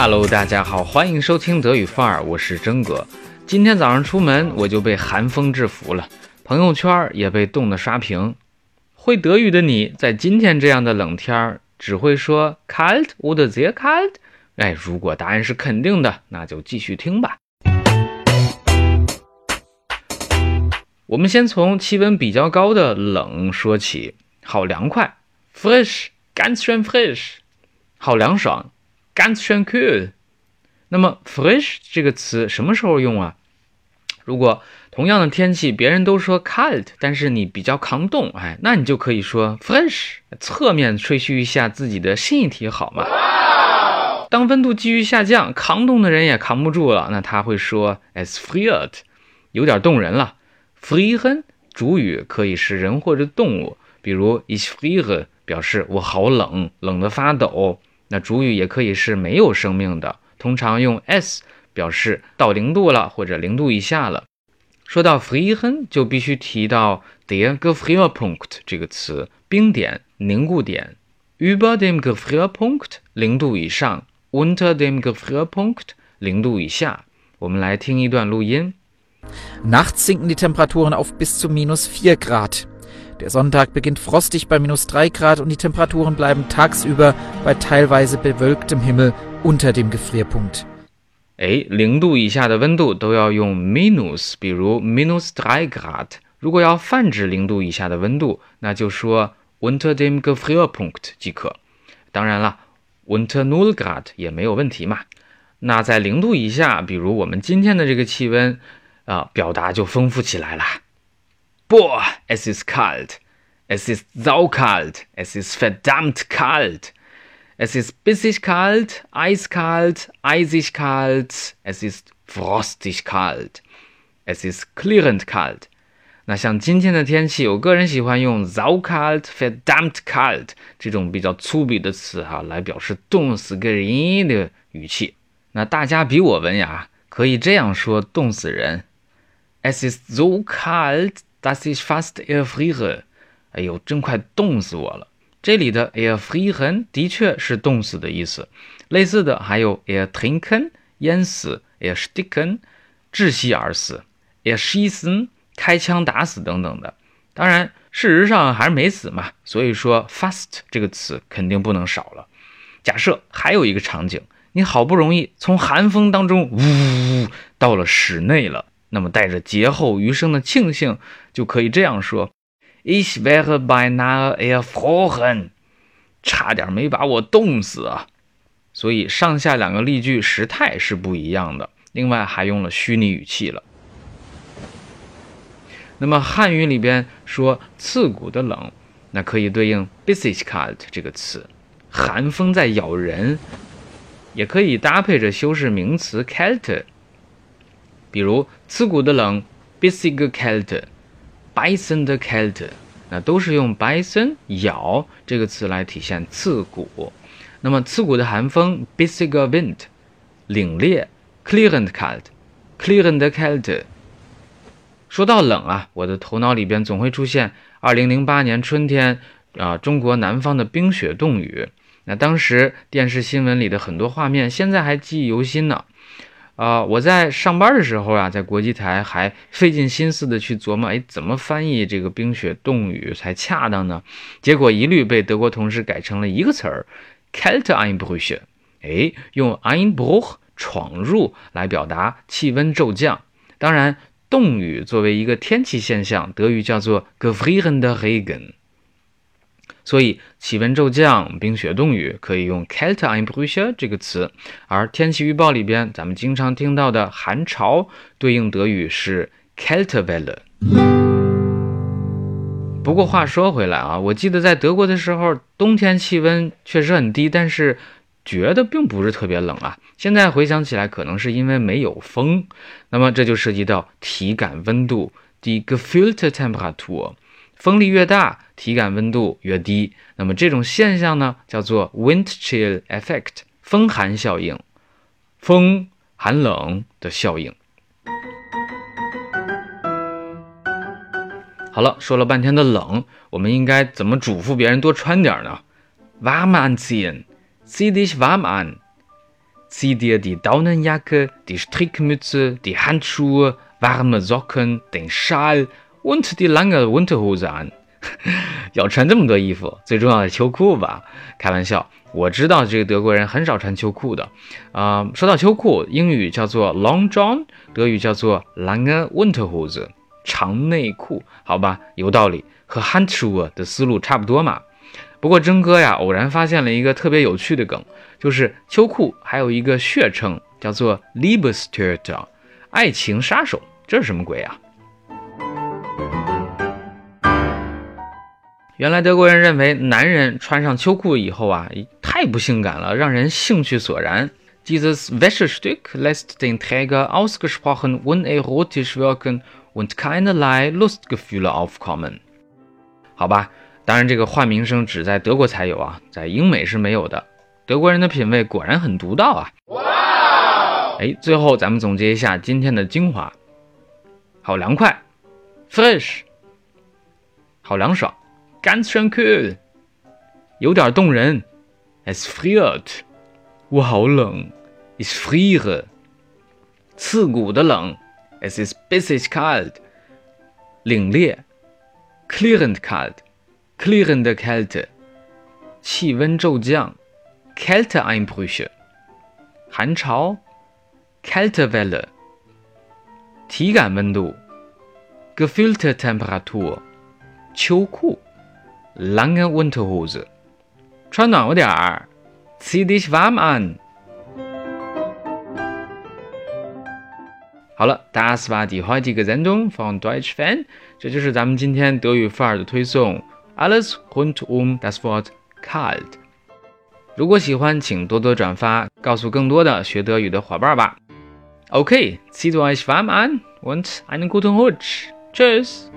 Hello，大家好，欢迎收听德语范儿，我是真哥。今天早上出门我就被寒风制服了，朋友圈也被冻得刷屏。会德语的你在今天这样的冷天儿，只会说 kalt oder sehr kalt？哎，如果答案是肯定的，那就继续听吧。我们先从气温比较高的冷说起，好凉快，fresh，ganz schön fresh，好凉爽。Ganz schön kühl。那么 frisch 这个词什么时候用啊？如果同样的天气，别人都说 kalt，但是你比较抗冻，哎，那你就可以说 frisch，侧面吹嘘一下自己的身体好吗？当温度继续下降，抗冻的人也扛不住了，那他会说 es friert，有点冻人了。frieren 主语可以是人或者动物，比如 ich friere 表示我好冷，冷得发抖。那主语也可以是没有生命的，通常用 s 表示到零度了或者零度以下了。说到 frieren，就必须提到 der Gefrierpunkt 这个词，冰点、凝固点。über dem Gefrierpunkt 零度以上，unter dem Gefrierpunkt 零度以下。我们来听一段录音。Nachts sinken die Temperaturen auf bis zu minus 4 Grad. Der Sonntag beginnt frostig bei minus 3 Grad und die Temperaturen bleiben tagsüber bei teilweise bewölktem Himmel unter dem Gefrierpunkt. 哎，零度以下的温度都要用 minus，比如 minus drei Grad。如果要泛指零度以下的温度，那就说 unter dem Gefrierpunkt 即可。当然了，unter null Grad 也没有问题嘛。那在零度以下，比如我们今天的这个气温啊，表达就丰富起来了。Boah, es ist kalt. Es ist saukalt. Es ist verdammt kalt. Es ist bissig kalt, eiskalt, eisig kalt. Es ist frostig kalt. Es ist klirrend kalt. 那像今天的天气，我个人喜欢用 saukalt, verdammt kalt 这种比较粗鄙的词哈，来表示冻死个人的语气。那大家比我文雅，可以这样说冻死人：Es ist so kalt. Das ist fast erfriere，哎呦，真快冻死我了。这里的 erfrieren 的确是冻死的意思。类似的还有 ertrinken 淹死，ersticken 窒息而死，erschießen 开枪打死等等的。当然，事实上还是没死嘛。所以说 fast 这个词肯定不能少了。假设还有一个场景，你好不容易从寒风当中呜到了室内了。那么带着劫后余生的庆幸，就可以这样说：Ich wäre beinahe erfroren，差点没把我冻死啊！所以上下两个例句时态是不一样的，另外还用了虚拟语气了。那么汉语里边说刺骨的冷，那可以对应 bissig kalt 这个词，寒风在咬人，也可以搭配着修饰名词 kalt。比如刺骨的冷，bissige Kälte，beißende Kälte，那都是用 beißen 咬这个词来体现刺骨。那么刺骨的寒风，bissige Wind，凛冽，klirrend Kälte，klirrende Kälte。说到冷啊，我的头脑里边总会出现2008年春天啊，中国南方的冰雪冻雨。那当时电视新闻里的很多画面，现在还记忆犹新呢。啊，我在上班的时候啊，在国际台还费尽心思的去琢磨，哎，怎么翻译这个冰雪冻雨才恰当呢？结果一律被德国同事改成了一个词儿，Kälte Einbruch。哎，用 Einbruch 闯入来表达气温骤降。当然，冻雨作为一个天气现象，德语叫做 Gefriernde Regen。所以气温骤降、冰雪冻雨可以用 Kälte Einbruch 这个词，而天气预报里边咱们经常听到的寒潮对应德语是 Kältewelle。不过话说回来啊，我记得在德国的时候，冬天气温确实很低，但是觉得并不是特别冷啊。现在回想起来，可能是因为没有风。那么这就涉及到体感温度，die gefühlte Temperatur。风力越大，体感温度越低。那么这种现象呢，叫做 wind chill effect，风寒效应，风寒冷的效应。好了，说了半天的冷，我们应该怎么嘱咐别人多穿点呢？warm anziehen，zieh dich warm an。zieh dir die Daunenjacke, die Strickmütze, die Handschuhe, warme Socken, den Schal und die lange Unterhose an。要穿这么多衣服，最重要的秋裤吧？开玩笑，我知道这个德国人很少穿秋裤的。啊，说到秋裤，英语叫做 Long John，德语叫做 lange winterhose，长内裤，好吧？有道理，和 h a n d s c h u h 的思路差不多嘛。不过真哥呀，偶然发现了一个特别有趣的梗，就是秋裤还有一个血称叫做 Liebestörter，爱情杀手，这是什么鬼啊？原来德国人认为男人穿上秋裤以后啊，太不性感了，让人兴趣索然。Dieses Wäschestück lässt den Träger ausgesprochen unerotisch wirken und keinerlei Lustgefühle aufkommen。好吧。当然，这个换名声只在德国才有啊，在英美是没有的。德国人的品味果然很独到啊！哇！哎，最后咱们总结一下今天的精华：好凉快，fresh；好凉爽 ，ganz schön kühl；有点动人，es friert；我好冷，ich friere；刺骨的冷，es ist bissig kalt；凛冽，klirrend kalt。klirrende Kälte，气温骤降，Kälteeinbrüche，寒潮，Kältewelle，体感温度，gefühlte Temperatur，秋裤 ，lange Unterhose，穿暖和点儿，zieh dich warm an。好了，das war die heutige Sendung von Deutsch Fan，这就是咱们今天德语范儿的推送。Alles rund um das Wort kalt。如果喜欢，请多多转发，告诉更多的学德语的伙伴吧。Okay, zieht euch warm an und einen guten Rutsch. Tschüss.